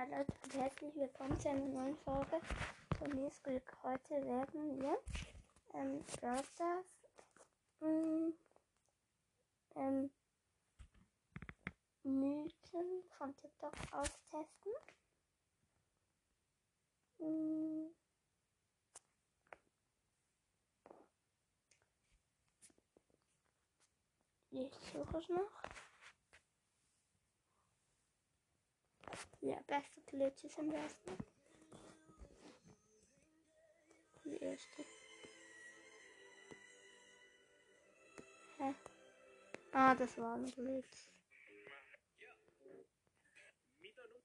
Hallo und herzlich willkommen zu einer neuen Folge von Newsglück. Heute werden wir ähm, Stars ähm, ähm, Mythen von TikTok austesten. Ähm, ich suche es noch. Ja, beste Glitches am besten. Die erste. Hä? Ah, das war ein Glitch. Mito, nu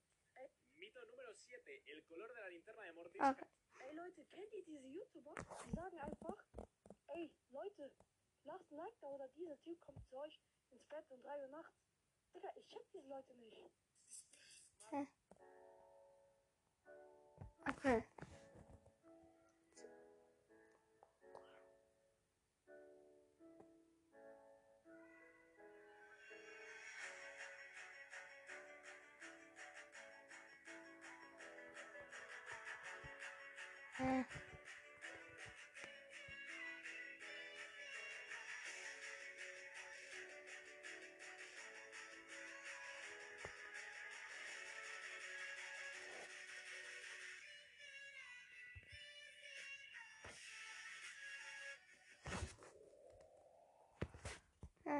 Mito número 7. El color de la linterna de Mortis. Okay. Ey Leute, kennt ihr diese YouTuber? Die sagen einfach, ey Leute, lasst ein Like da oder dieser Typ kommt zu euch ins Bett um 3 Uhr nachts. Digga, ich check diese Leute nicht. Hä? Okay.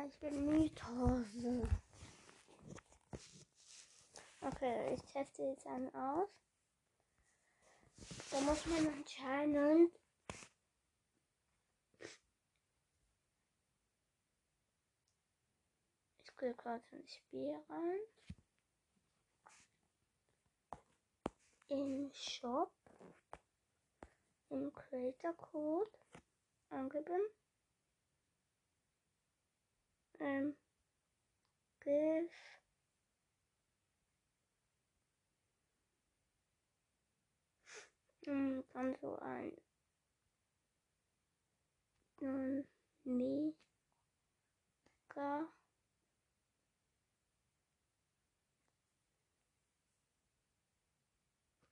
Ich bin Mythos. Okay, ich teste jetzt einen aus. Da muss man anscheinend ich gehe gerade ins Spiel rein. Im Shop. Im Creator Code angeben. Ähm, give ähm, dann so ein ähm, mega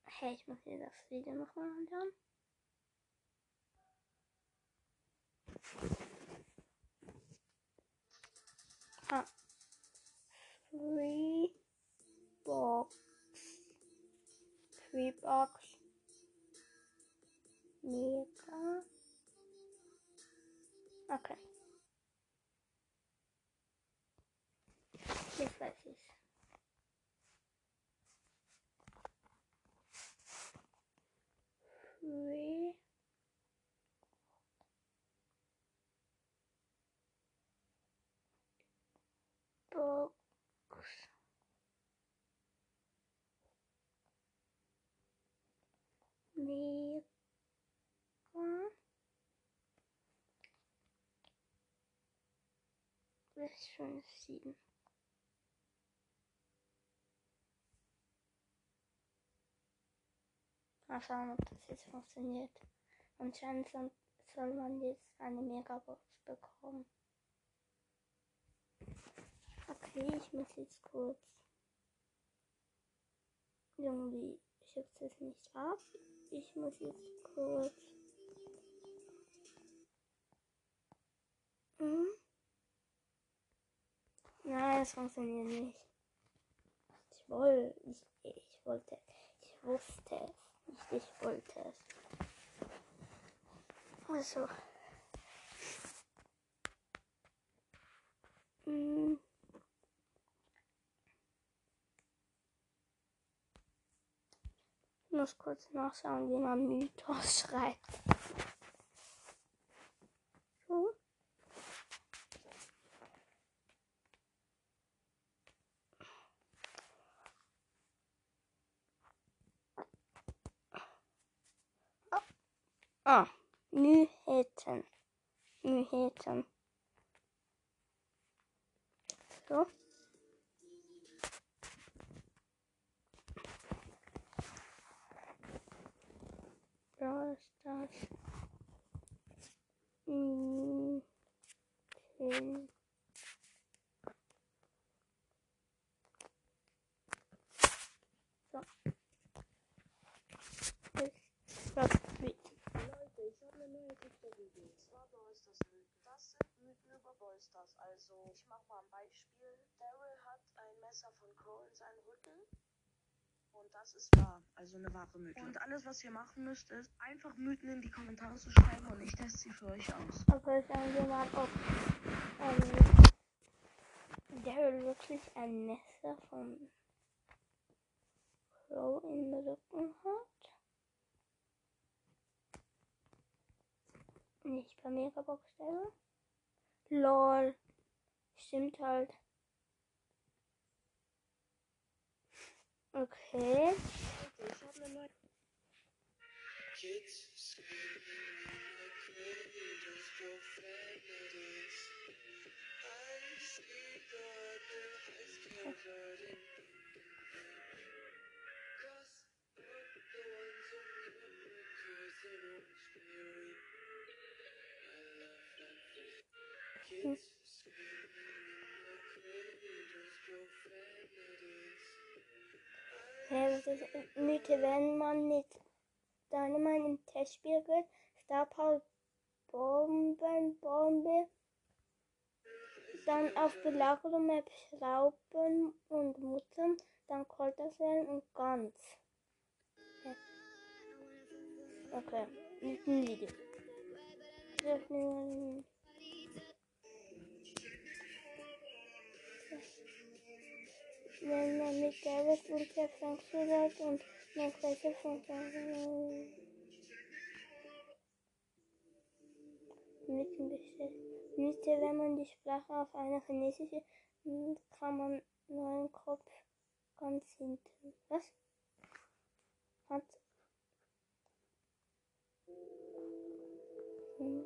Hey, ich muss mir das Video nochmal anschauen. Ah. Free box. Free box. Mega. Okay. Jetzt weiß ich. bis 5, 7. Mal schauen, ob das jetzt funktioniert. Anscheinend soll man jetzt eine Megabox bekommen. Okay, ich muss jetzt kurz. Irgendwie schickt es nicht ab. Ich muss jetzt kurz. Mhm. Nein, es funktioniert nicht. Ich wollte, ich, ich wollte, ich wusste nicht, ich wollte es. Also. Hm. Ich muss kurz nachschauen, wie man Mythos schreibt. So. Ah, Myheten. Myheten. So. Brawl Stars. Mythen. So. Ich glaub, wie- Leute, ich habe eine neue TikTok-Idee. Und zwar Brawl Stars Mythen. Das sind Mythen über Brawl Stars. Also, ich mache mal ein Beispiel. Daryl hat ein Messer von Crow in seinem Rücken. Und das ist wahr. Also eine wahre Mythe. Und alles, was ihr machen müsst, ist einfach Mythen in die Kommentare zu schreiben und ich teste sie für euch aus. Okay, schauen wir mal, ob ähm, Daryl wirklich ein Messer von Crow im Rücken hat. Nicht bei Megabox Daryl. LOL. Stimmt halt. Okay. Kids Ja, das ist Mythe, wenn man mit Dynamite im Testspiel geht, Star Power Bomben, Bombe, dann auf Belagerung Map Schrauben und Muttern, dann werden und ganz. Okay, mit dem Video. Wenn man mit David und der Frankfurt und noch welche von Mythen bestellt. Mythe, wenn man die Sprache auf eine chinesische, kann man neuen Kopf ganz hinten. Was? Hat. Hm.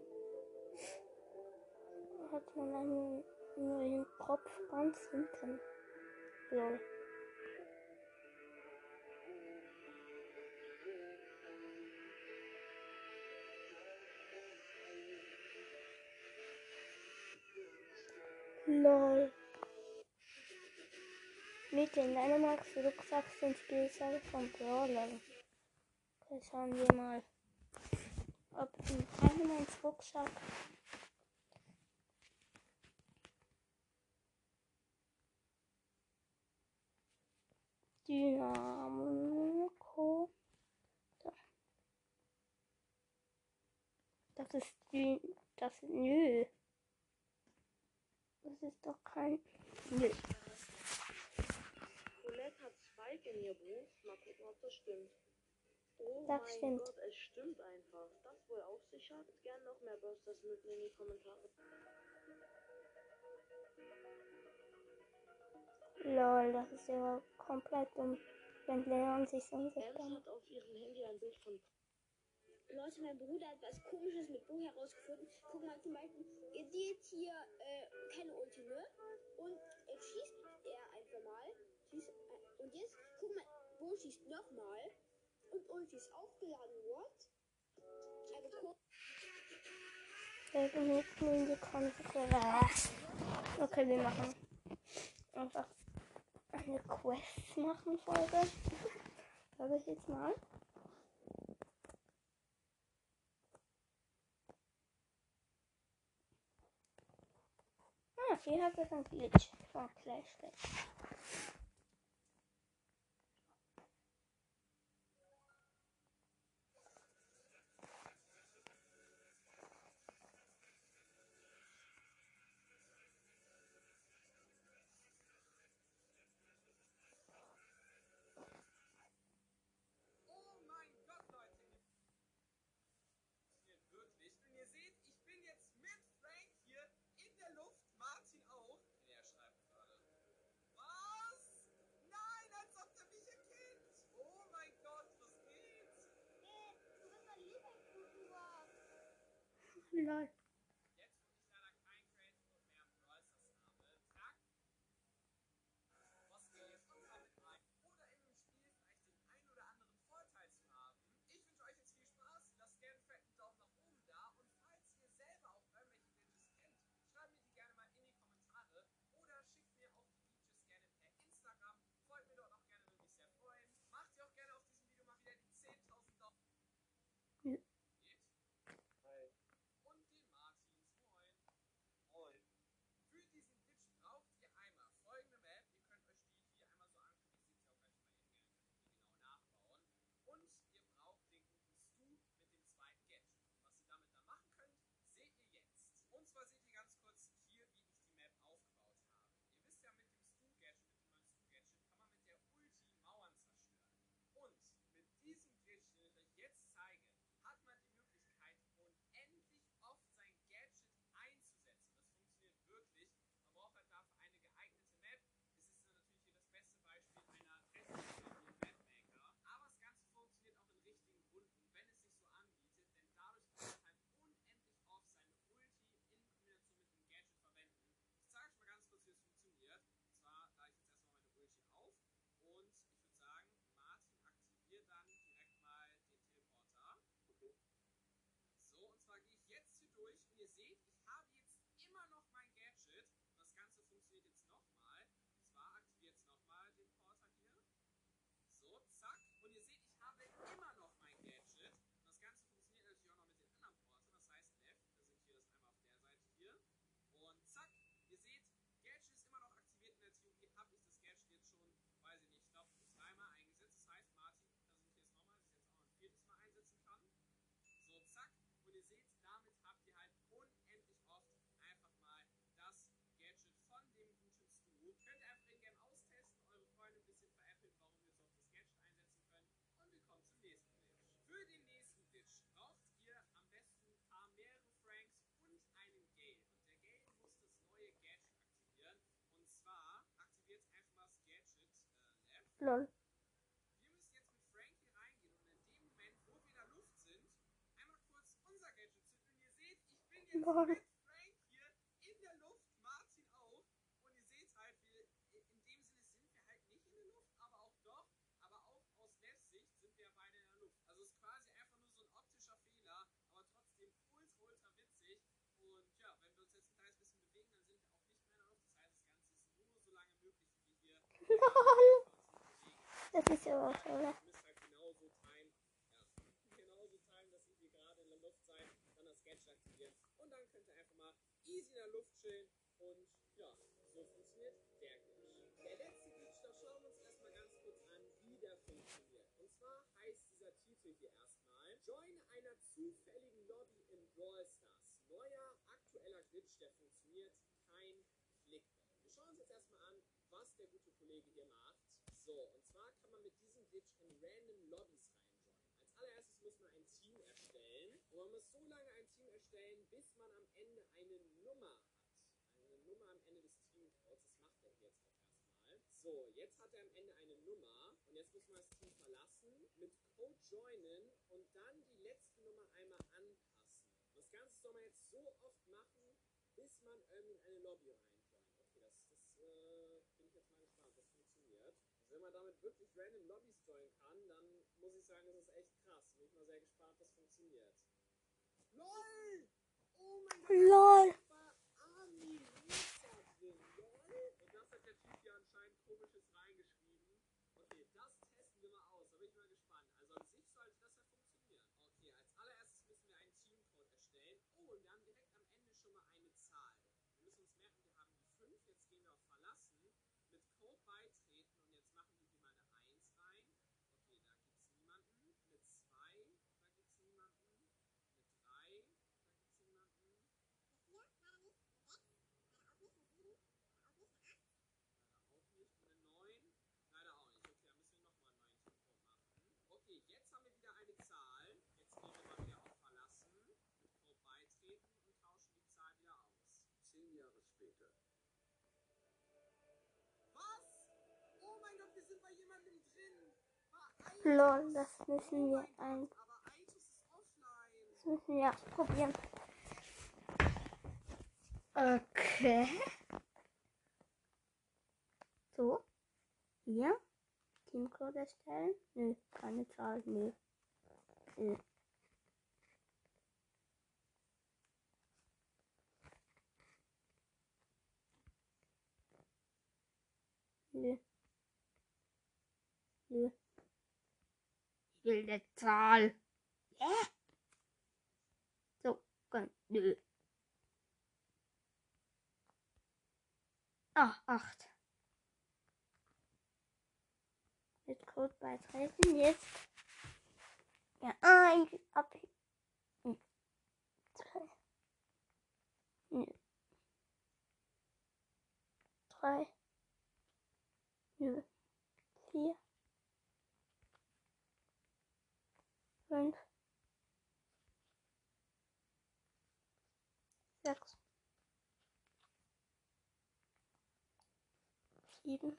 Hat man einen neuen Kopf ganz hinten. Lol. Lol. Mit den Dynamax Rucksack sind Spielzeuge von Brawlern. Okay, schauen wir mal. Ob im Dynamax Rucksack Dynamo. So. Das ist Dyn das nö. Das ist doch kein nö. Colette hat Spike in ihr Buch. Mal gucken, ob das stimmt. Oh Das mein stimmt. Gott, es stimmt einfach. Das wohl auf sich hat. Gern noch mehr Busters mit in die Kommentare. Lol, das ist ja komplett dumm. Wenn Leon sich so macht. hat auf ihrem Handy ein Bild von Leute, mein Bruder hat was komisches mit Bo herausgefunden. Guck mal, zum Beispiel, ihr seht hier äh, keine Ulti, ne? Und jetzt schießt er einfach mal. Schießt, äh, und jetzt, guck mal, Bo schießt nochmal. Und Ulti ist aufgeladen. What? Also guck. Okay, wir machen einfach eine Quest machen Folge. Sag ich jetzt mal. Ah, hier hat es ein Glitch von Clash Lol. vamos fazer de Könnt ihr einfach in-game austesten, eure Freunde ein bisschen veräppeln, warum ihr so oft das Gadget einsetzen könnt. Und wir kommen zum nächsten Glitch. Für den nächsten Glitch braucht ihr am besten ein paar mehrere Franks und einen Gale. Und der Gale muss das neue Gadget aktivieren. Und zwar aktiviert einfach mal das Gadget äh, Left. Lol. Wir müssen jetzt mit Frank hier reingehen und in dem Moment, wo wir in der Luft sind, einmal kurz unser Gadget zünden. Und ihr seht, ich bin jetzt Lol. mit Frank hier in der Luft, Martin auch. Und ihr seht halt, wir, in dem Sinne sind wir halt nicht in der Luft, aber auch doch. Aber auch aus Left-Sicht sind wir ja beide in der Luft. Also es ist quasi einfach nur so ein optischer Fehler, aber trotzdem ultra, ultra witzig. Und ja, wenn wir uns jetzt ein kleines bisschen bewegen, dann sind wir auch nicht mehr in der Luft. Das heißt, das Ganze ist nur so lange möglich, wie wir hier Lol. bewegen. Das ist ja auch toll. Ihr müsst halt genauso timen, ja, genauso timen, dass ihr gerade in der Luft seid, dann das Gadget aktivieren und dann könnt ihr einfach mal easy in der Luft chillen und ja, so funktioniert der Glitch. Der letzte Glitch, da schauen wir uns erstmal ganz kurz an, wie der funktioniert. Und zwar heißt dieser Titel hier erstmal, Join einer zufälligen Lobby in Brawl Stars. Neuer, aktueller Glitch, der funktioniert, kein Clickbait. Wir schauen uns jetzt erstmal an, was der gute Kollege hier macht. So, und zwar kann man mit diesem Glitch in random Lobbys reinjoinen. Als allererstes muss man ein Team erstellen. Und man muss so lange ein Team erstellen, bis man am Ende eine Nummer hat. Eine Nummer am Ende des Teamcodes. Das macht er jetzt auch erstmal. So, jetzt hat er am Ende eine Nummer. Und jetzt muss man das Team verlassen, mit Code joinen und dann die letzte Nummer einmal anpassen. Das Ganze soll man jetzt so oft machen, bis man irgendwie in eine Lobby reinjoint. Okay, das, das äh, bin ich jetzt mal gespannt, ob das funktioniert. Also wenn man damit wirklich random Lobbys joinen kann, dann muss ich sagen, das ist echt krass. Bin ich mal sehr gespannt, das funktioniert. LOL! Oh mein Gott! Lol. da war Ami Rosa drin, lol. Und das hat der Typ hier anscheinend komisches reingeschrieben. Okay, das testen wir mal aus. Da bin ich mal gespannt. Also an sich sollte das ja funktionieren. Okay, als allererstes müssen wir einen Teamcode erstellen. Oh, und wir haben direkt am Ende schon mal eine Zahl. Wir müssen uns merken, wir haben die 5. Jetzt gehen wir auf Verlassen, mit Code beitreten und jetzt machen wir hier mal eine 1 rein. Okay, da gibt es niemanden. Eine 2, da gibt es niemanden. Eine 3, da gibt es niemanden. Leider auch nicht. Eine 9? Leider auch nicht. Okay, dann müssen wir nochmal einen neuen Teamcode machen. Okay, jetzt haben wir wieder eine Zahl. Jetzt gehen wir mal wieder auf Verlassen, mit Code beitreten und tauschen die Zahl wieder aus. Zehn Jahre später. Was? Oh mein Gott, wir sind bei jemandem drin. Lol, das müssen wir ein. Das müssen wir ausprobieren. Okay. So. Hier. Teamcode erstellen. Nö, keine Zahl. Nö. Nö. Nö. Nö. Ich will eine Zahl. Hä? So, komm, nö. Ah, acht. Mit Code beitreten jetzt. Ja, ein, ab. Hm. Zwei. Nö. Drei. 4, 5, 6, 7,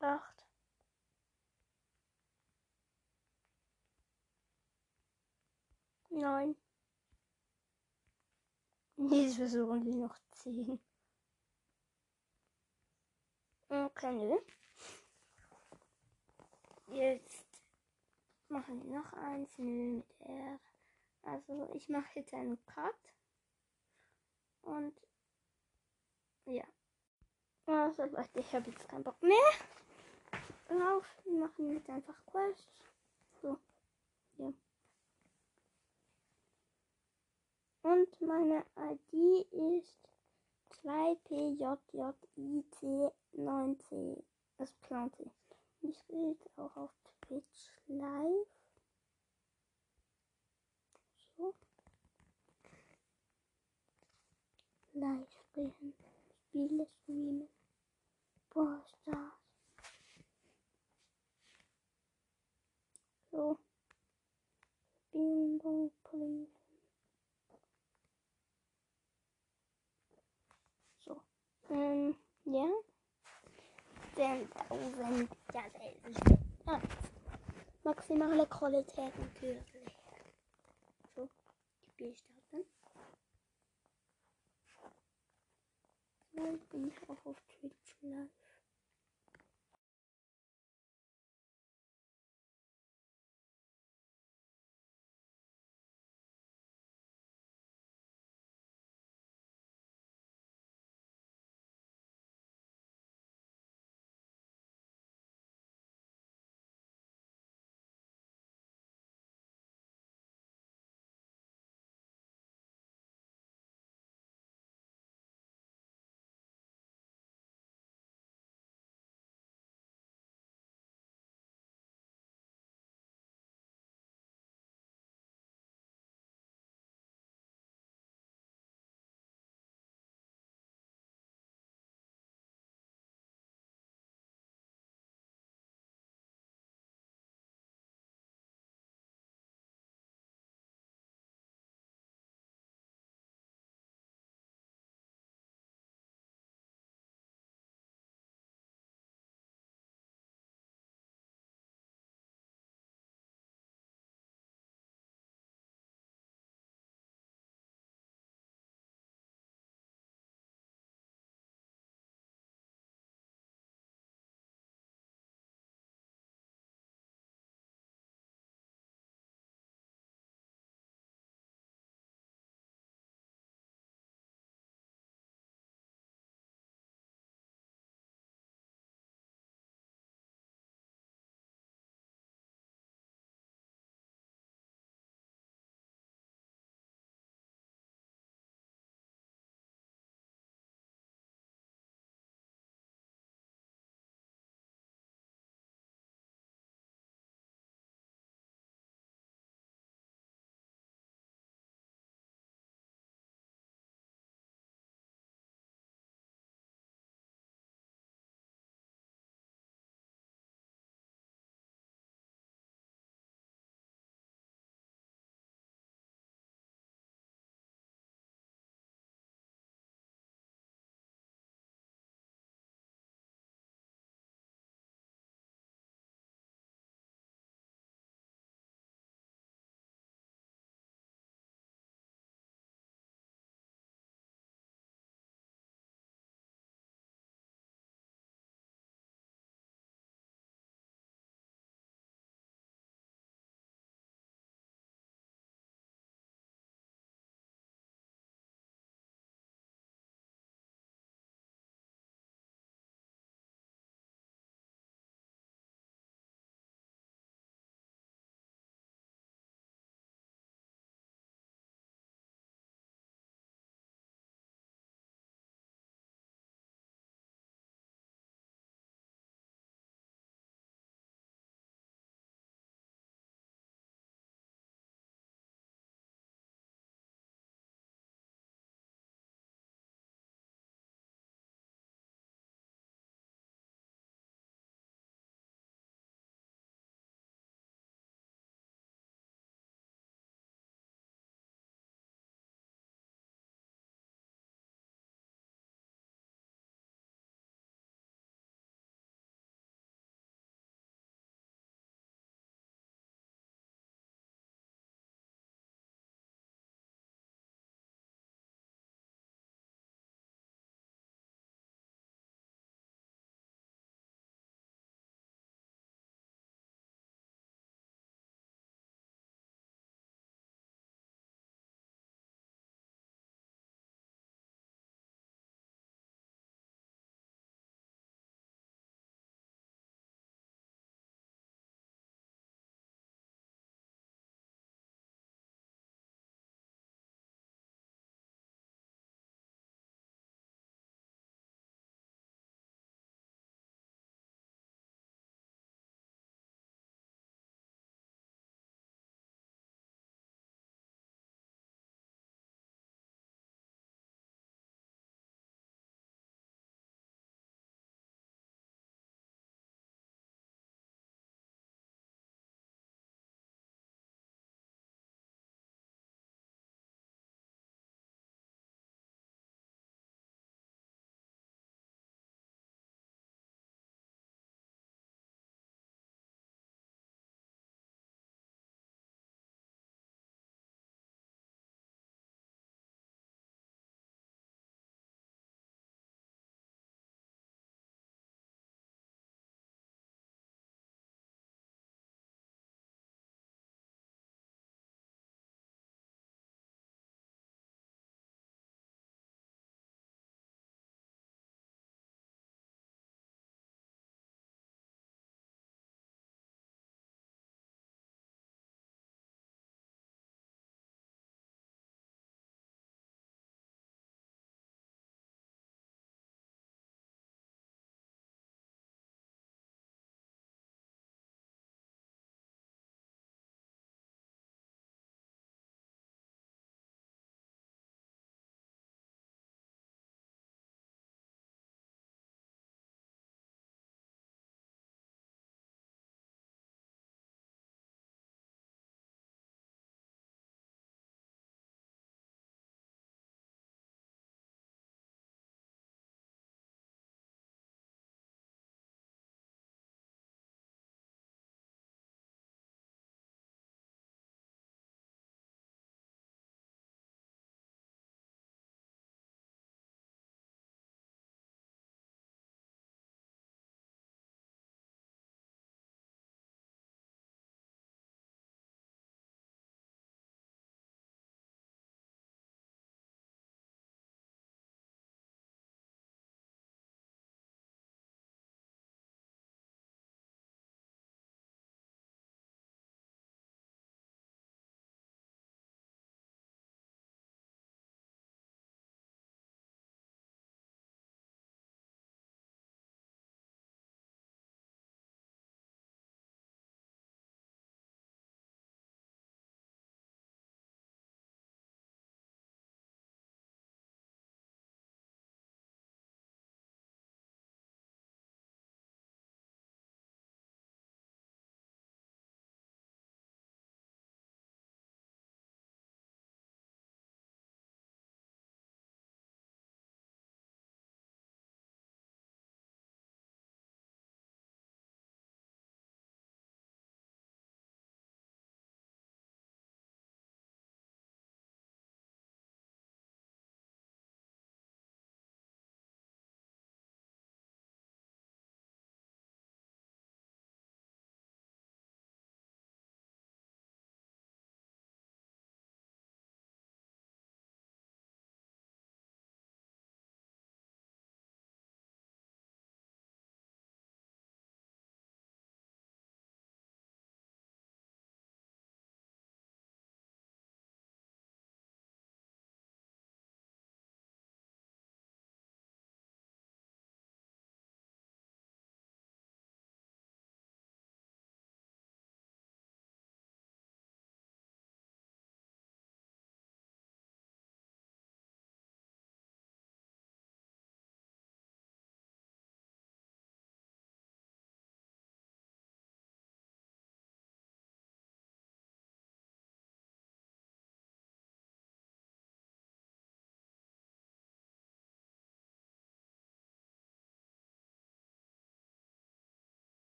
8, 9, Jetzt versuchen sie noch zehn. Okay, nö. Jetzt machen wir noch eins. Nö, mit R. Also ich mache jetzt einen Cut. Und ja. Also Leute, ich habe jetzt keinen Bock mehr. Auf, wir machen jetzt einfach Quests. So. Ja. Und meine ID ist 2PJJIC9C. Das plante ich. Bin jetzt auch auf Twitch live. So. Live spielen. Spiele streamen. Boah, Stars. So. Bingo, please. So. Ähm, ja. 10.000. Ja, das ist ja. Maximale Qualität natürlich. So. Spiel starten. So, ich bin auch auf Twitch live.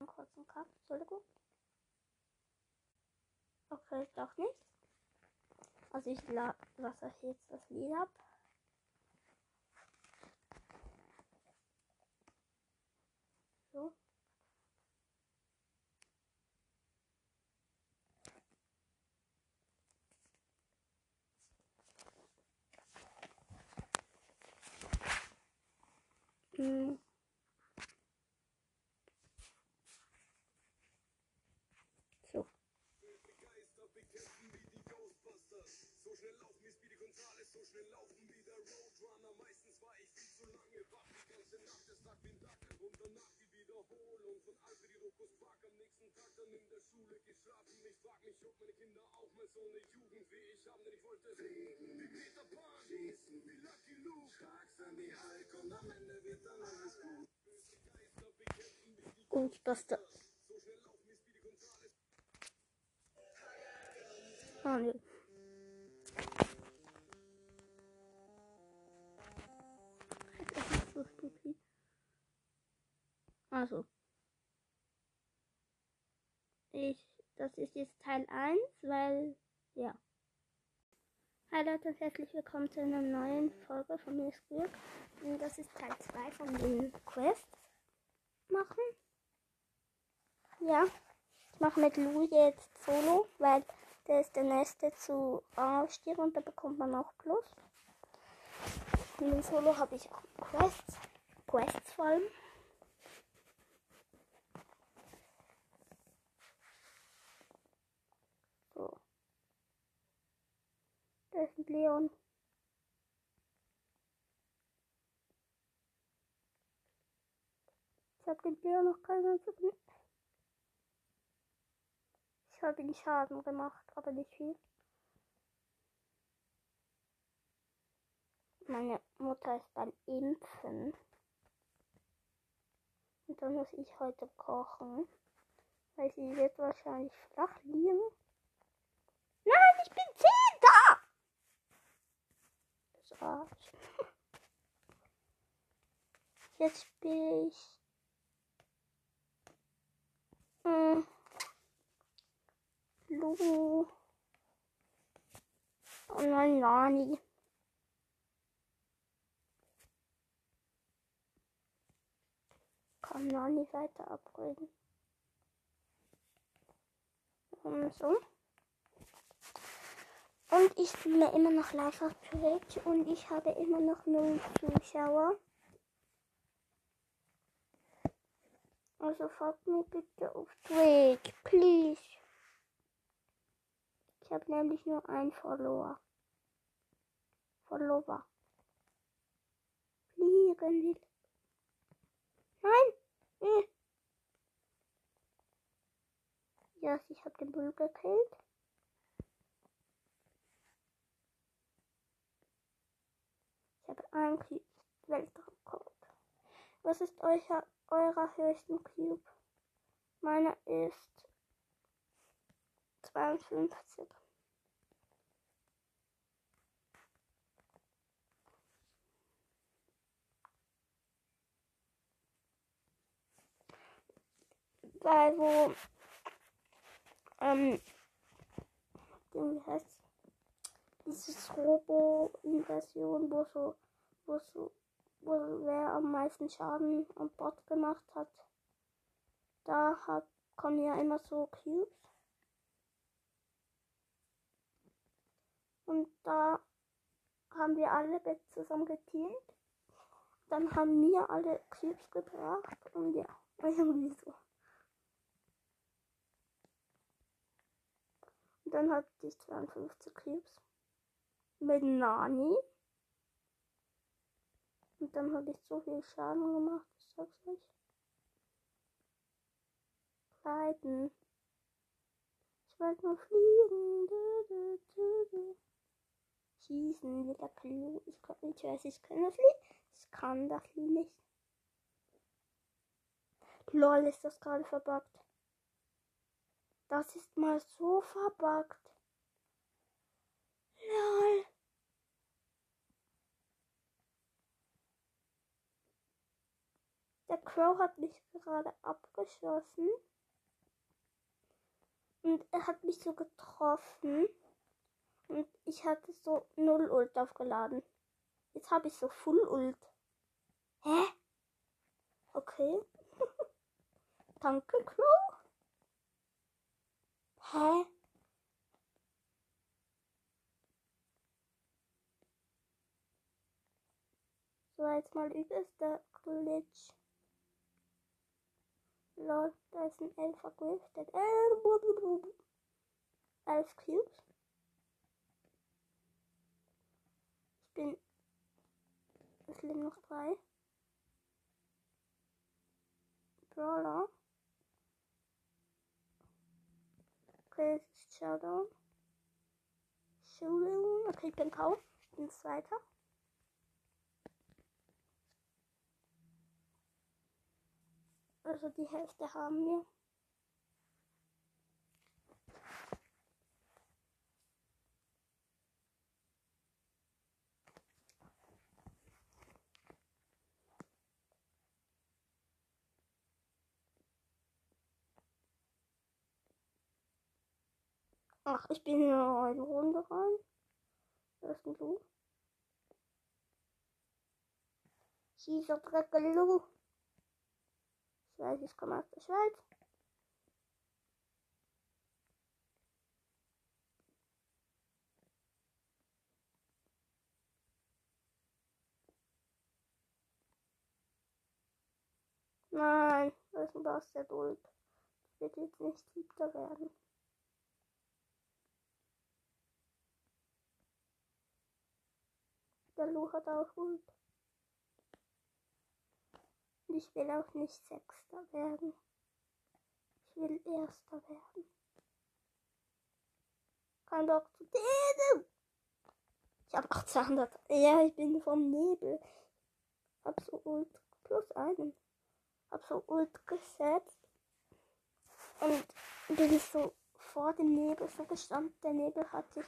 Einen Cut. Entschuldigung. Okay, doch nicht. Also ich la lasse euch jetzt das Lied ab. So. Hm. So. Geister bekämpfen wie die Ghostbusters. So schnell laufen wie Speedy Gonzales, so schnell laufen wie der Roadrunner. Meistens war ich viel zu lange wach, die ganze Nacht, es lag wie ein Dackel. Und danach die Wiederholung von Alfred Rokus Quark am nächsten Tag dann in der Schule geschlafen. Ich frag mich, ob meine Kinder auch mal so eine Jugend wie ich haben, denn ich wollte fliegen wie Peter Pan, schießen wie Lucky Luke, stark sein wie Hulk und am Ende wird dann alles gut. Böse Geister bekämpfen wie Stupid. Also. Ich, das ist jetzt Teil 1, weil, ja. Hi Leute und herzlich willkommen zu einer neuen Folge von mir ist Glück. Und das ist Teil 2 von den Quests machen. Ja. Ich mache mit Lou jetzt Solo, weil der ist der nächste zu Aufstieg und da bekommt man auch Plus. Im Solo habe ich auch Quests. Quests vor allem. So. Da ist ein Leon. Ich habe den Leon noch keinen einzigen ich habe ihm Schaden gemacht, aber nicht viel. Meine Mutter ist beim Impfen. Und dann muss ich heute kochen. Weil sie wird wahrscheinlich flach liegen. Nein, ich bin Zehnter! Das Arsch. Jetzt spiele ich. Hm. Lu. Und mein Nani. Kann Nani weiter abreden. Und so. Und ich spiele immer noch live auf Twitch und ich habe immer noch null Zuschauer. Also folgt mir bitte auf Twitch, please. Ich habe nämlich nur einen Follower. Follower. Fliegen will. Nein! Nee. Ja, ich habe den Bull gekillt. Ich habe einen Cube. Weltraumcode. Was ist euer, eurer höchsten Cube? Meiner ist 52. Weil wo ähm wie heißt dieses Robo-Inversion, wo so wo so wo wer am meisten Schaden am Bot gemacht hat. Da hat kommen ja immer so Cubes. Und da haben wir alle zusammen geteamt. Dann haben mir alle Cubes gebracht und ja, irgendwie so. Dann hatte ich 52 Cubes mit Nani. Und dann habe ich so viel Schaden gemacht, ich sag's euch. Leiden. Ich wollte nur fliegen. Du, du, du. Schießen mit der Klo. Ich kann nicht, weiß, ich kann das Lied. Ich kann das nicht. Lol, ist das gerade verbuggt. Das ist mal so verbuggt. Lol. Der Crow hat mich gerade abgeschossen. Und er hat mich so getroffen. Und ich hatte so null Ult aufgeladen. Jetzt habe ich so Full Ult. Hä? Okay. Danke, Crow. Hä? So, jetzt mal übelster Glitch. Lol, da ist ein Elfer gifted. Elf Cubes. Ich bin. Es leben noch drei. Brawler. Okay, es ist Showdown. Showdown. Okay, ich bin Kau. Ich bin Zweiter. Also die Hälfte haben wir. Ach, ich bin in eine Runde rein. Da ist ein Lu. Schieß auf Lu. Ich weiß, ich komme aus der Schweiz. Nein, das ist ein. Ich wird jetzt nicht siebter werden. Der Lu hat auch Ult. Und ich will auch nicht Sechster werden. Ich will Erster werden. Kein Bock zu denen. Ich habe 1800. Ja, ich bin vom Nebel. Hab so Ult plus einen. Hab so Ult gesetzt. Und bin so vor dem Nebel so gestanden. Der Nebel hat sich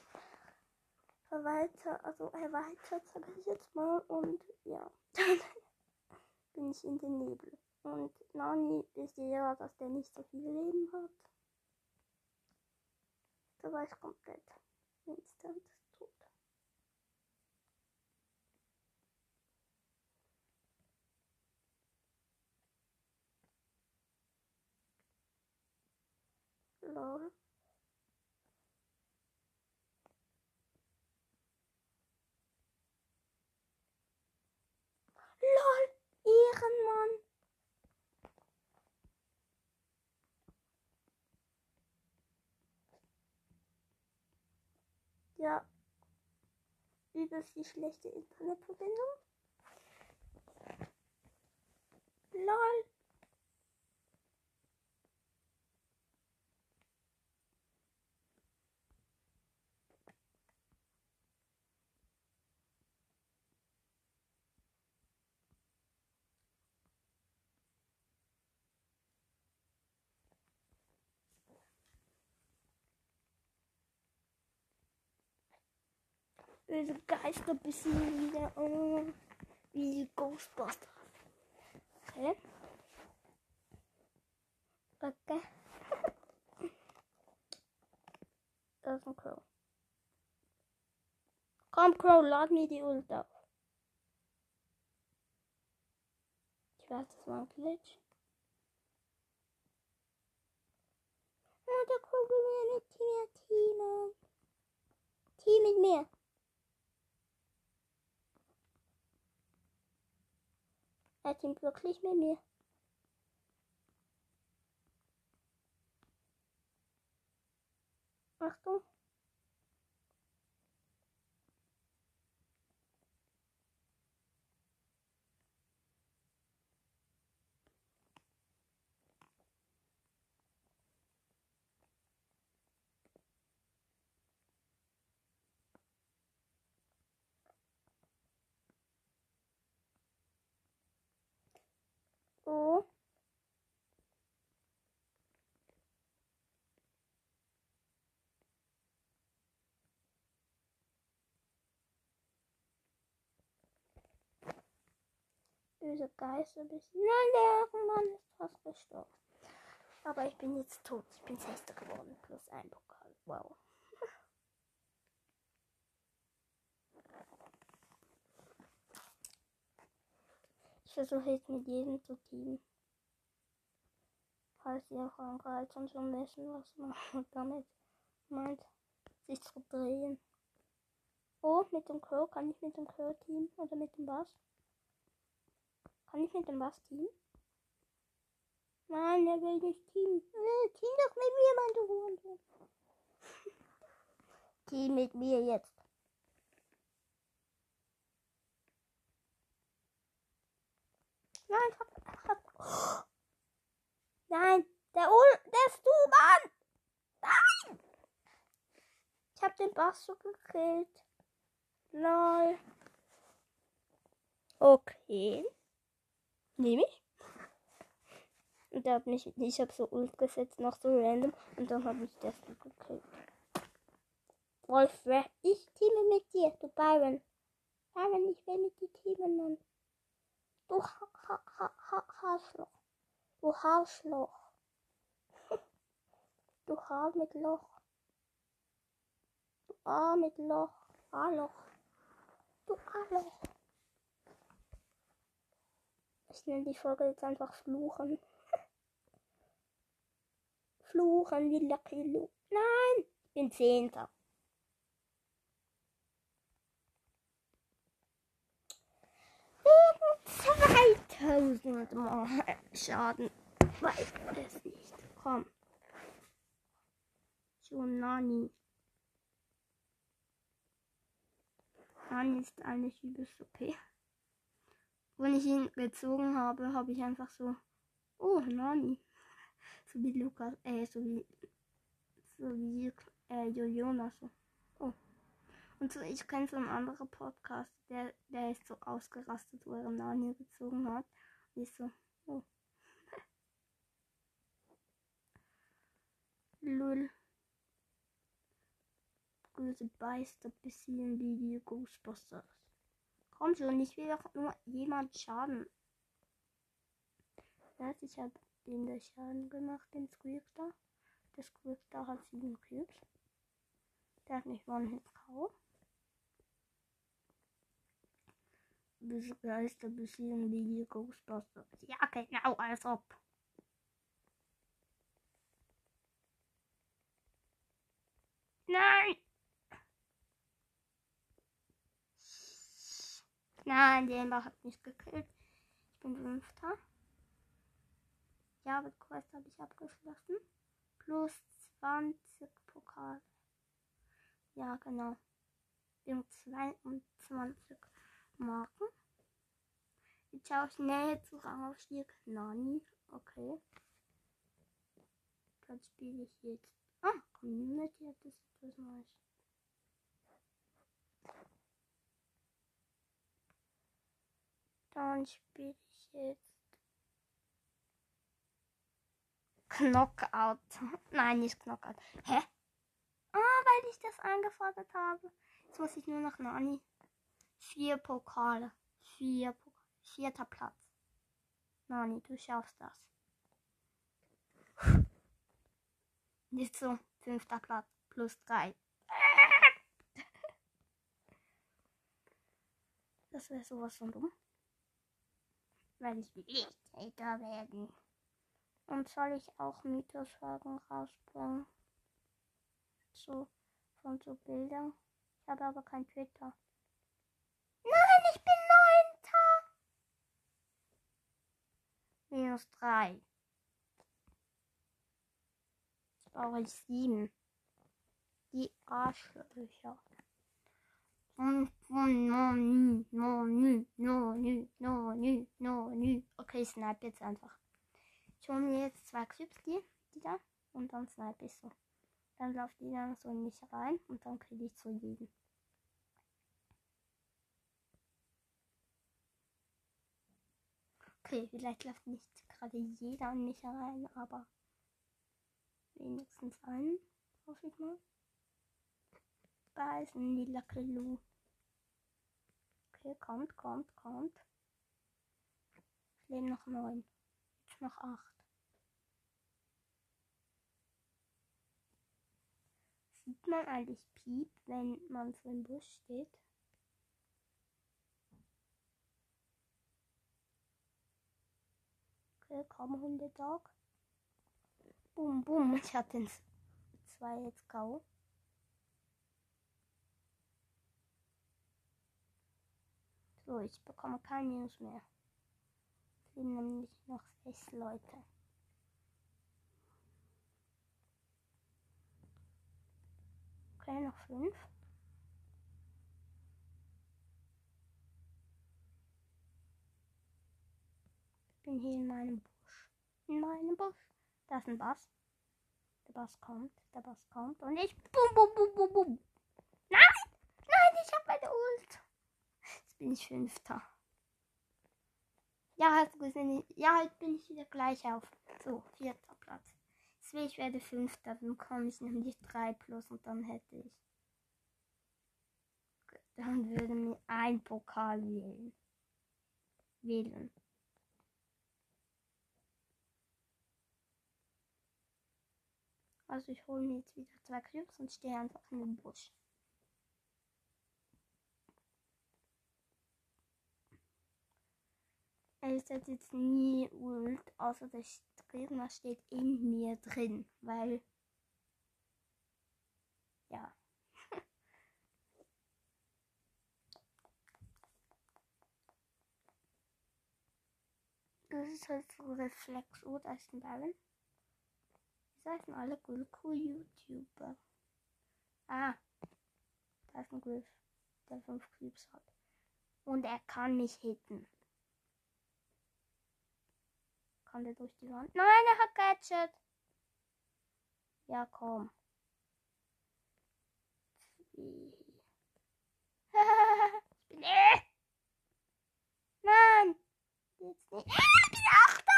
erweitert, also erweitert, sag ich jetzt mal. Und ja, dann bin ich in den Nebel. Und Nani ist ja, dass der nicht so viel Leben hat. Da war ich komplett instant tot. LOL, Ja, übelst die schlechte Internetverbindung. LOL. Böse Geister bisschen wieder. Oh, wie die Ghostbusters. Okay. Okay. da ist ein Crow. Komm, Crow, lad mir die Ult auf. Ich weiß, das war ein Glitch. Ah, der Crow will mir mit mir teamen. Team mit mir. Er teamt wirklich mit mir. Achtung. Oh. böse Geister ein bisschen. Nein, der Mann ist fast gestorben. Aber ich bin jetzt tot. Ich bin Sechster geworden. Plus ein Pokal. Wow. Ich versuche jetzt mit jedem zu teamen. Falls ihr angreift und schon wissen, was man damit meint, sich zu drehen. Oh, mit dem Crow. Kann ich mit dem Crow teamen? Oder mit dem Bass? Kann ich mit dem Bass teamen? Nein, der will nicht teamen. Äh, team doch mit mir, mein du team mit mir jetzt. Nein, fuck, fuck. Nein, der Ul, der ist du, Mann. Nein. Ich hab den Bass so gekillt. Lol. Okay. Nehme ich. Und der hat mich, ich habe so Ult gesetzt, noch so random. Und dann habe ich das gekillt. Wolf, ich teame mit dir, du Byron. Byron, ich will mit dir teamen, Mann. Du ha ha ha ha Haarschloch. Du Haarschloch. Du Haar mit Loch. Du A mit Loch. A-Loch. Du A-Loch. Ich nenne die Folge jetzt einfach Fluchen. Fluchen wie Lucky Lu. Nein, ich bin Zehnter. Wegen 2000 Mal Schaden. Weiß es nicht. Komm. So, Nani. Nani ist eigentlich übelst okay. Wenn ich ihn gezogen habe, habe ich einfach so. Oh, Nani. So wie Lukas, äh, so wie. So wie äh, Jonas. So. Und so, ich kenne so einen anderen Podcast, der, der ist so ausgerastet, wo er Nani gezogen hat. Und ich so, oh. Lull. Böse Beister besiegen wie die Ghostbusters. Komm schon, ich will doch nur jemand schaden. Ja, ich habe den der Schaden gemacht, den Squeakstar. Der Squeakstar hat sieben Cubes. Der hat nicht One-Hit K.O. Böse Geister besiegen wie die Ghostbusters. Ja, genau, als ob. Nein! Nein, der Ember hat mich gekillt. Ich bin Fünfter. Ja, mit Quest habe ich abgeschlossen. Plus 20 Pokal. Ja, genau. Wir 22 Marken. Jetzt schaue ich näher zu Rangaufstieg. Nani. Okay. Dann spiele ich jetzt. Ah, Community hat das etwas Neues. Dann spiele ich jetzt Knockout. Nein, nicht Knockout. Hä? Ah, weil ich das eingefordert habe. Jetzt muss ich nur noch Nani. Vier Pokale. Vier Pokale. Vierter Platz. Nani, du schaffst das. Nicht so. Fünfter Platz. Plus drei. Das wäre sowas von dumm weil ich will Hater werden. Und soll ich auch Mythosfolgen rausbringen? So, von so Bildern. Ich habe aber kein Twitter. Nein, ich bin neunter. Minus drei. Jetzt brauche ich sieben. Die Arschlöcher. Okay, ich snipe jetzt einfach. Ich hole mir jetzt zwei Clips, die, die da, und dann snipe ich so. Dann laufe ich dann so in mich rein und dann kriege ich zu so. Okay, vielleicht läuft nicht gerade jeder mich rein, aber wenigstens einen, hoffe ich mal. Da ist ein lila Krillu. Okay, kommt, kommt, kommt. leben noch neun. Jetzt noch acht. Sieht man eigentlich Piep, wenn man so im Busch steht? Okay, komm, Hundetag. Bum, bum. Ich hatte den zwei jetzt K.O. So, ich bekomme kein Minus mehr. Es leben nämlich noch sechs Leute. Okay, noch fünf. Bin hier in meinem Busch. In meinem Busch. Da ist ein Bass. Der Bass kommt. Der Bass kommt. Und ich. Bum, bum, bum, bum, bum. Nein! Nein, ich habe meine Ult. Jetzt bin ich Fünfter. Ja, hast du gesehen? Ja, jetzt bin ich wieder gleich auf. So, vierter Platz. Deswegen, ich werde Fünfter. Dann komme ich nämlich 3 plus und dann hätte ich. Dann würde mir ein Pokal wählen. Wählen. Also ich hole mir jetzt wieder zwei Cubes und stehe einfach in den Busch. Ich setze jetzt nie Ult, außer der Gegner steht in mir drin, weil ja. Das ist halt so Reflex. Da ist ein Baron. Sagen alle cool YouTuber. Ah, da ist ein Griff, der fünf Cubes hat. Und er kann mich hitten. Kann der durch die Wand? Nein, er hat Gadget. Ja, komm. Ich bin äh. Nein. Jetzt nicht. Ah, ich bin Achter.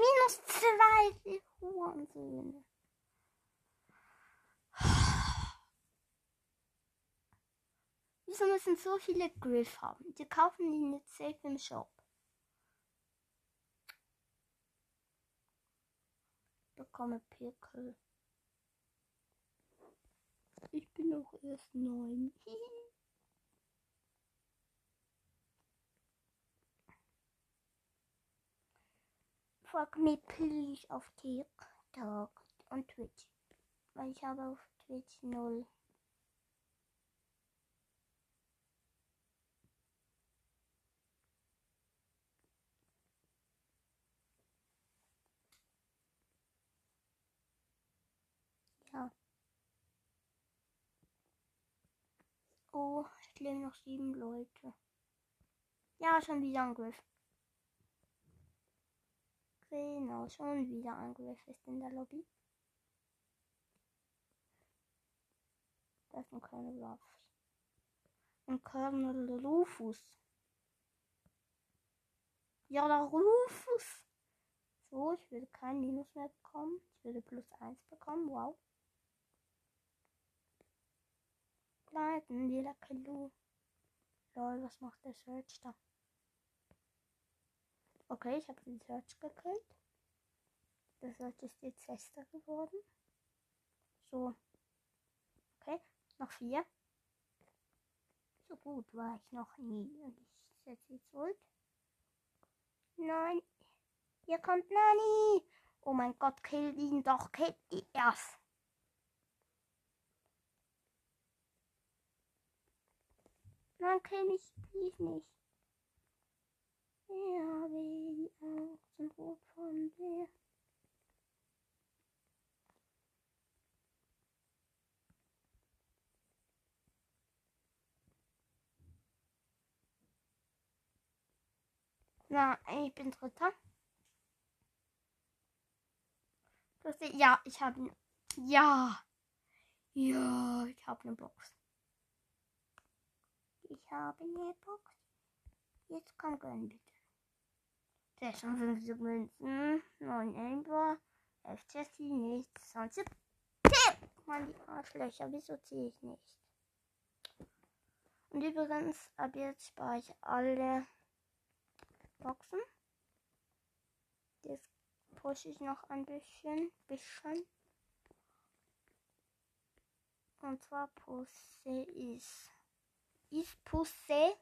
Minus zwei, Hurensöhne. Wieso müssen so viele Griff haben? Die kaufen die nicht safe im Shop. Bekomme Pickel. Ich bin noch erst neun. Folg mir please auf TikTok und Twitch. Weil ich habe auf Twitch null. Ja. Oh, es leben noch sieben Leute. Ja, schon wieder ein Griff. Genau, schon wieder ein Griff ist in der Lobby. Das sind keine Ruffs. Und Colonel Rufus. Ja, der Rufus. So, ich würde kein Minus mehr bekommen. Ich würde plus 1 bekommen. Wow. Bleiben, jeder Kilo. Lol, was macht der Search da? Okay, ich habe den Search gekillt. Der Search ist jetzt fester geworden. So. Okay, noch vier. So gut war ich noch nie. Und ich setze jetzt Ult. Nein. Hier kommt Nani. Oh mein Gott, kill ihn doch. Kill ihn erst. Nein, kill mich, please nicht. Ja, wie die Augen rot von dir. Na, ich bin Dritter. Ja, ich habe. Ja. Ja, ich habe eine Box. Ich habe eine Box. Jetzt komm, gönn bitte. 56 Münzen, 9 Amber, 11 Jessie, nichts, 20 Tipp. Mann, die Arschlöcher, wieso ziehe ich nicht? Und übrigens, ab jetzt spare ich alle Boxen. Jetzt pushe ich noch ein bisschen. bisschen. Und zwar Pusse ist. Ist Pusse.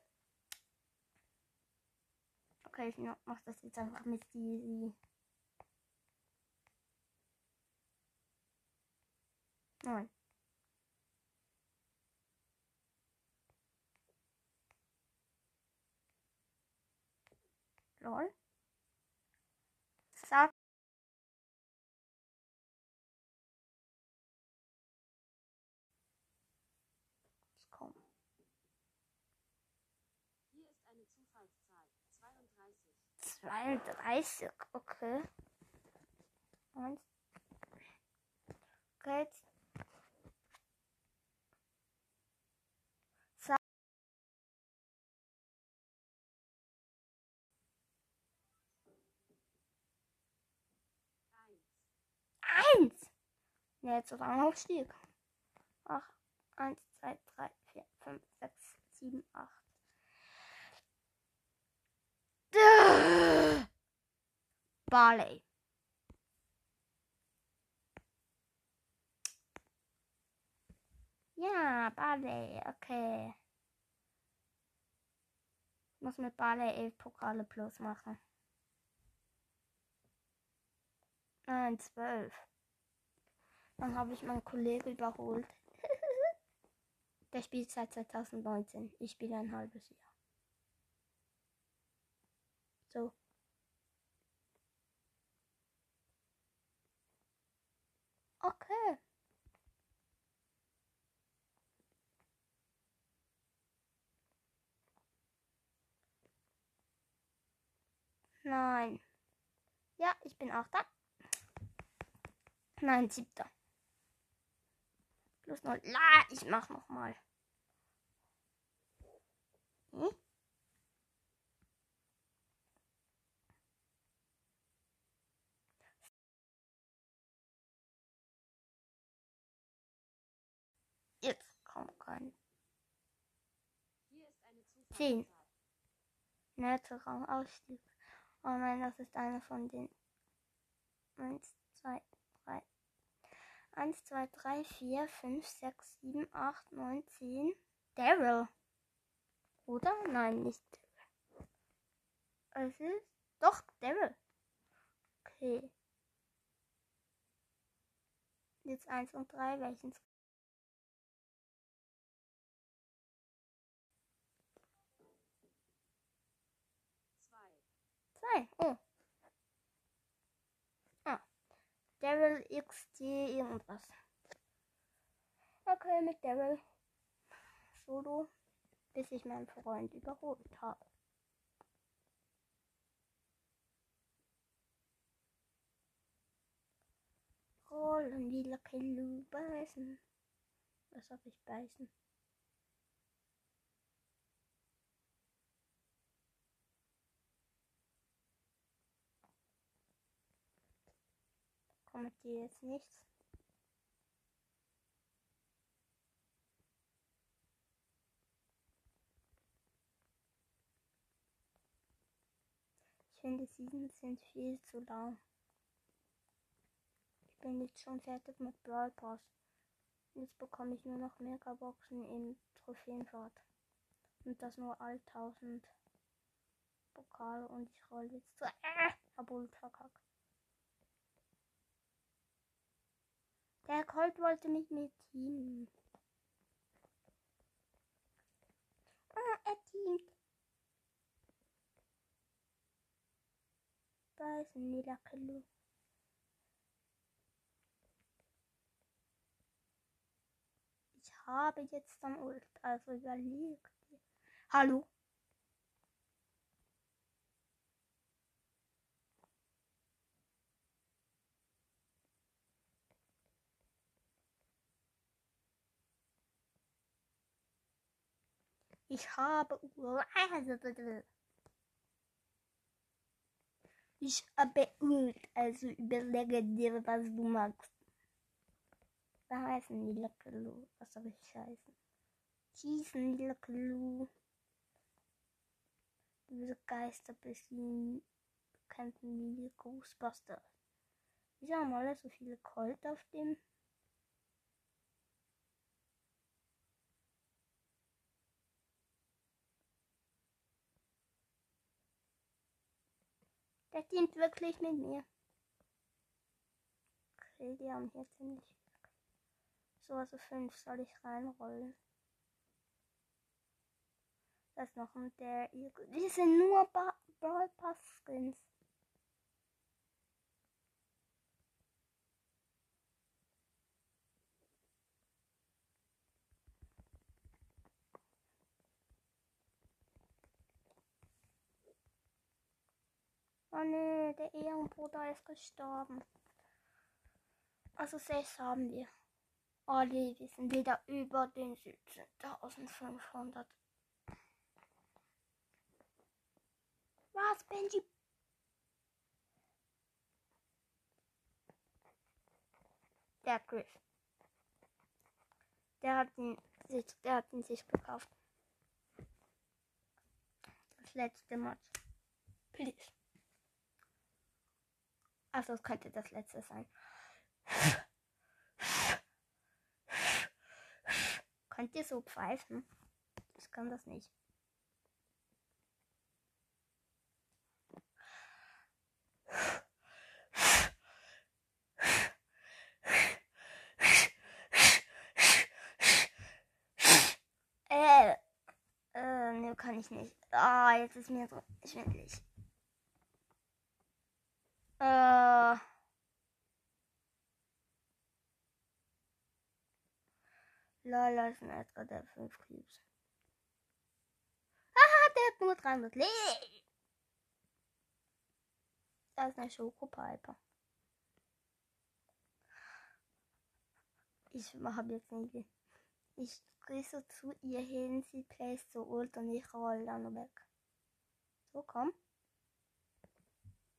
Okay, ich mach das jetzt einfach mit die. Nein. Lol. Sag. Komm. Hier ist eine Zufallszahl. 32. 32, okay. Und. Okay, jetzt. Eins. Ja, jetzt auf einen Aufstieg. Ach, eins, zwei, drei, vier, fünf, sechs, sieben, acht. Barley. Ja, Barley, okay. Ich muss mit Barley 11 Pokale plus machen. Nein, 12. Dann habe ich meinen Kollegen überholt. Der spielt seit 2019. Ich spiele ein halbes Jahr. So. Okay. Nein. Ja, ich bin auch da. Nein, siebter. Plus null. La, ich mach noch mal. Hm? Jetzt ist eine Zehn. Netter Rangausstieg. Oh nein, das ist einer von den. Eins, zwei, drei. Eins, zwei, drei, vier, fünf, sechs, sieben, acht, neun, zehn. Daryl. Oder? Nein, nicht Daryl. Es ist. Doch, Daryl. Okay. Jetzt eins und drei, welchen Zwei. Oh. Ah. Daryl XD irgendwas. Okay, mit Daryl. Solo. Bis ich meinen Freund überholt habe. Rollen die Lucky beißen. Was hab ich beißen? Kommt dir jetzt nichts? Ich finde, Seasons sind viel zu lang. Ich bin jetzt schon fertig mit Brawl Pass. Jetzt bekomme ich nur noch Megaboxen in Trophäenfahrt. Und das nur all 1000 Pokale und ich roll jetzt zu. Äh, hab wohl verkackt. Der Colt wollte mich mit teamen. Ah, er teamt. Da ist ein Niederkillo. Ich habe jetzt dann Ult, also überleg dir. Hallo? Ich habe. Ich habe Ult, also überlege dir, was du magst. Da heißen die Leckerlu. Was soll ich scheißen? Schießen die Leckerlu. böse Geister besiegen, bekämpfen wie Ghostbusters. Wieso haben alle so viele Colt auf dem? Der dient wirklich mit mir. Okay, die haben hier ziemlich. So, also fünf soll ich reinrollen. Da ist noch ein der. Die sind nur ba Oh nee, der Ehrenbruder ist gestorben. Also sechs haben wir. Oh nee, wir sind wieder über den 17.500. Was, Benji? Der Griff. Der hat ihn sich, der hat ihn sich gekauft. Das letzte Match. Please. Also es könnte das letzte sein. Könnt ihr so pfeifen? Ich kann das nicht. Äh, äh, ne, kann ich nicht. Ah, jetzt ist mir so schwindelig. Äh. Lala ist ein Edgar, der 5 Cubes. Haha, der hat nur 300 Leben. Da ist eine Schokopiper. Ich habe jetzt nicht. Ich gehe so zu ihr hin, sie placed so ult und ich roll dann weg. So, komm.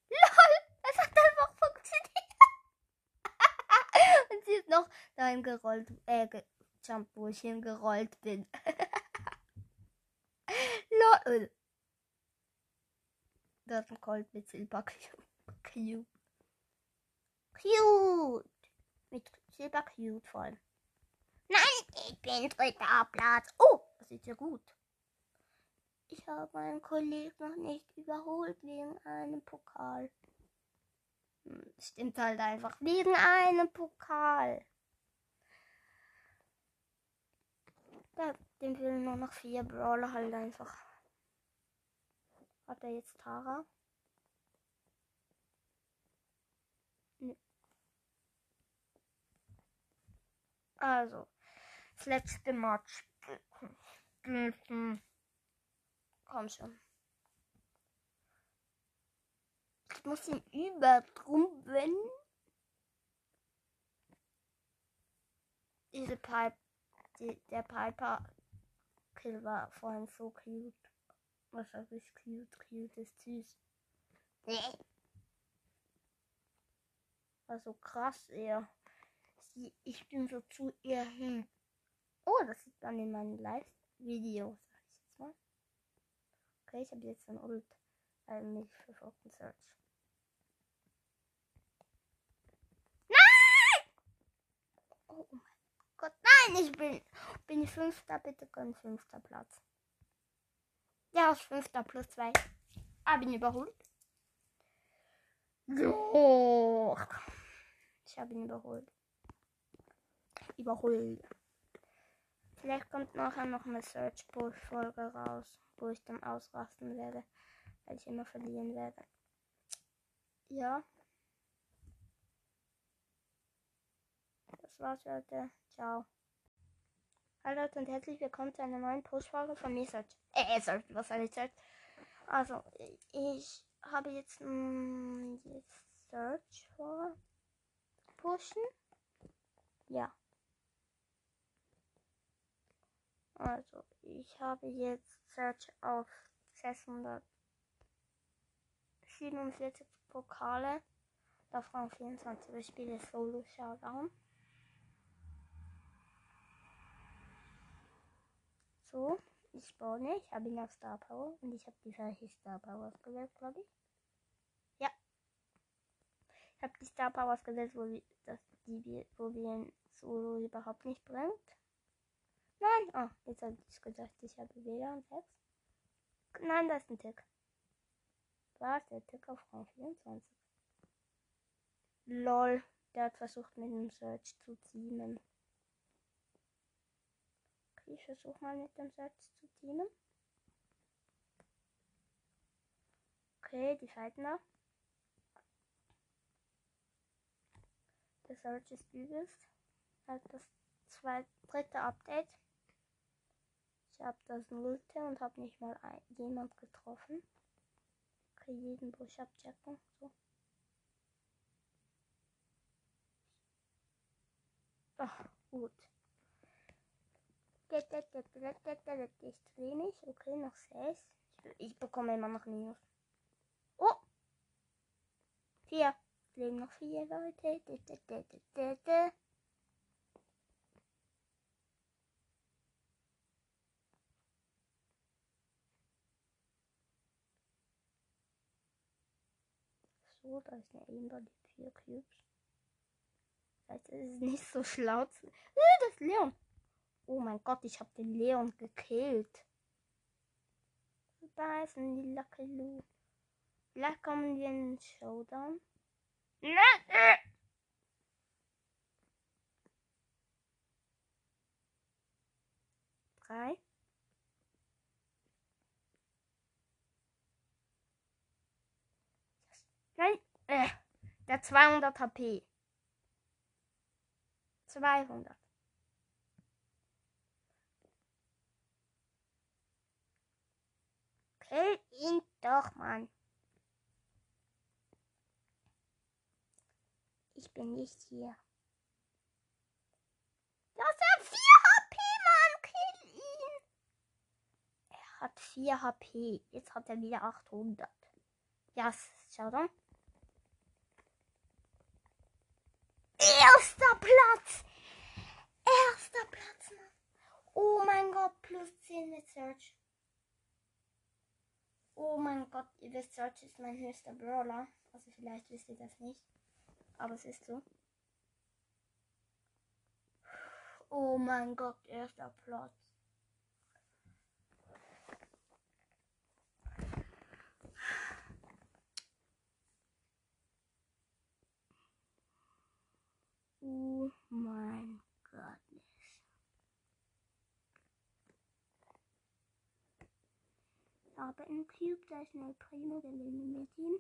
LOL! Es hat einfach funktioniert. Ist noch dahin gerollt, äh, gejumpt, wo ich hingerollt bin. LOL! Das ist ein Colt mit Silber Cute. Mit Silber Cute vor allem. Nein, ich bin dritter Platz. Oh, das ist ja gut. Ich habe meinen Kollegen noch nicht überholt wegen einem Pokal. Stimmt halt einfach wegen einem Pokal. Da, dem fehlen nur noch vier Brawler halt einfach. Hat er jetzt Tara? Nö. Also, das letzte Match. Komm schon. Ich muss ihn übertrumpfen. Diese Pipe, die, der Piper Kill war vorhin so cute. Was sag ich cute? Cute ist süß. Nee. War so krass eher. Ich bin so zu ihr hin. Oh, das sieht man in meinen Live-Videos, sag ich jetzt mal. Okay, ich habe jetzt ein Ult. Also nicht für Falcon Search. Nein! Oh mein Gott, nein, ich bin, bin fünfter, bitte gönn fünfter Platz. Ja, ist fünfter plus zwei. Hab ihn überholt. So. Ich habe ihn überholt. Überholt. Vielleicht kommt nachher noch eine Search Bull Folge raus, wo ich dann ausrasten werde, weil ich immer verlieren werde. Ja. Das war's heute. Ciao. Hallo Leute und herzlich willkommen zu einer neuen Push-Folge von mir. Search. Äh, Search, was soll ich Search? Also, ich habe jetzt, mh, jetzt Search vor pushen. Ja. Also, ich habe jetzt Search auf 647 Pokale. Davon 24 ich spiele Solo Showdown. So, Ich spawne, ich habe ihn auf Star Power und ich habe die falsche Star Power gewählt, glaube ich. Ja. Ich habe die Star Powers gewählt, wo wir, das, die wo wir ihn Solo überhaupt nicht bringt. Nein, oh, jetzt habe ich gesagt, ich habe WLAN 6. Nein, da ist ein Tick. Was? Der Tick auf Rang 24. Lol, der hat versucht mit dem Search zu ziehen. Okay, ich versuche mal mit dem Search zu teamen. Okay, die da. Der Search ist übelst. Halt das zweite, dritte Update. Ich habe das nullte und habe nicht mal ein, jemand getroffen. Okay, jeden Busch abchecken. So. Ach, gut. Ist wenig. Okay, noch 6. Ich, bekomme immer noch Minus. Oh! 4. Es leben noch 4 Leute. So, da ist eine Amber, die 4 Cubes. Das heißt, es ist nicht so schlau zu. Äh, das ist Leon. Oh mein Gott, ich habe den Leon gekillt. Da ist ein lila Kilo. Vielleicht kommen wir in den Showdown. Nein! Drei. Nein, äh, der 200 HP. 200. Kill ihn doch, Mann. Ich bin nicht hier. Das hat 4 HP, Mann. Kill ihn. Er hat 4 HP. Jetzt hat er wieder 800. Ja, schau dann. Erster Platz. Erster Platz, Mann. Oh mein Gott, plus 10 mit Search. Oh mein Gott, ihr wisst, Search ist mein höchster Brawler. Also vielleicht wisst ihr das nicht. Aber es ist so. Oh mein Gott, erster Platz. Oh mein Gott. Aber im Cube, da ist eine Primo, der will mit ihm.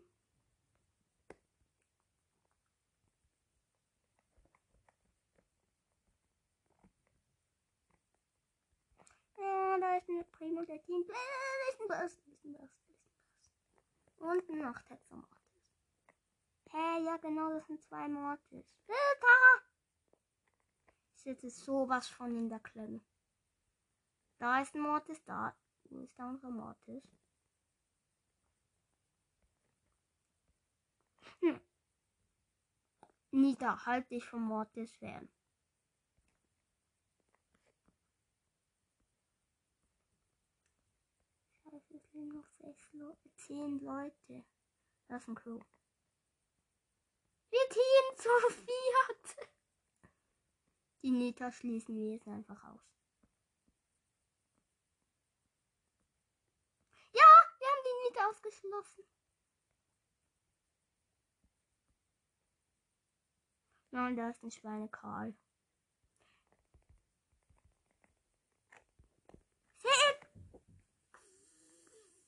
Ja, da ist eine Primo, der Team. Äh, ist ein Boss, ist ein Boss, ist ein Boss. Und ein Nachtex am Mortis. Hä, ja genau, das sind zwei Mortis. Filter! Ich sitze sowas von in der Klemme. Da ist ein Mortis, da wo ist der andere Mortis? Hm. Nita, halt dich vom Mortis fern. Scheiße, es sind noch sechs Leute, zehn Leute. Das ist ein Klo. Wir teamen zu viert. Die Nita schließen wir jetzt einfach aus. nicht ausgeschlossen. Nein, da ist ein Schweinekarl.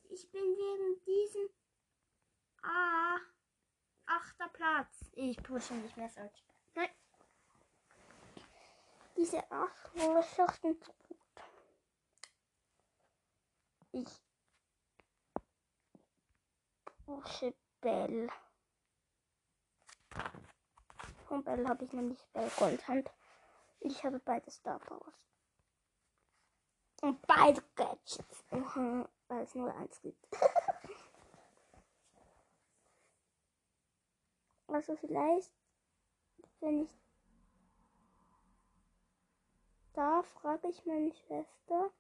Ich bin wegen diesem Ah, achter Platz. Ich pushe nicht mehr Search. Nein. Diese acht Mannschaften zu gut. Ich Pusche Bell. Von Bell habe ich nämlich Bell Goldhand. Ich habe beide Star Powers. Und beide Gadgets. Weil es nur eins gibt. also vielleicht, wenn ich da frage ich meine Schwester,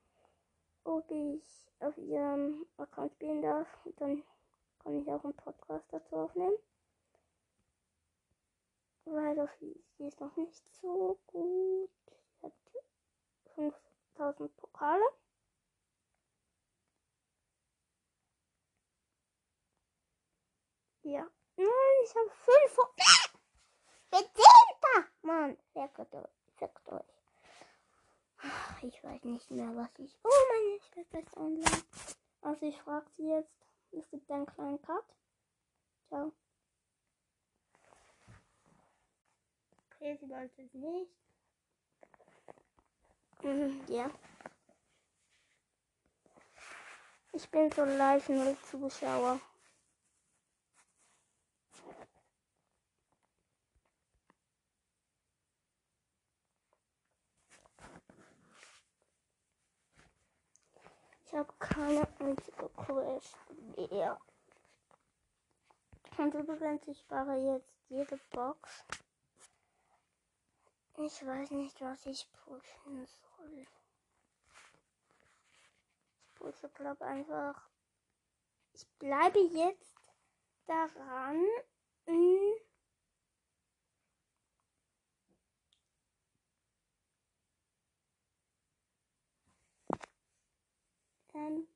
ob ich auf ihrem Account spielen darf. Und dann kann ich auch einen Podcast dazu aufnehmen. Weil auf sie ist noch nicht so gut. Sie hat 5000 Pokale. Ja. Nein, ich habe fünf. Ah! Bezehnter! Mann, fickt euch. Fickt euch. Ich weiß nicht mehr, was ich. Oh, meine Schwester ist online. Also, ich frage sie jetzt. Es gibt einen kleinen Cut. Ciao. Okay, sie wollte es nicht. Mhm, ja. Ich bin so live nur Zuschauer. Ich habe keine einzige Quest mehr. Und übrigens, ich spare jetzt jede Box. Ich weiß nicht, was ich pushen soll. Ich pushe, glaube einfach. Ich bleibe jetzt daran. mm, Ähm,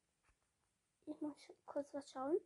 ich muss kurz was schauen.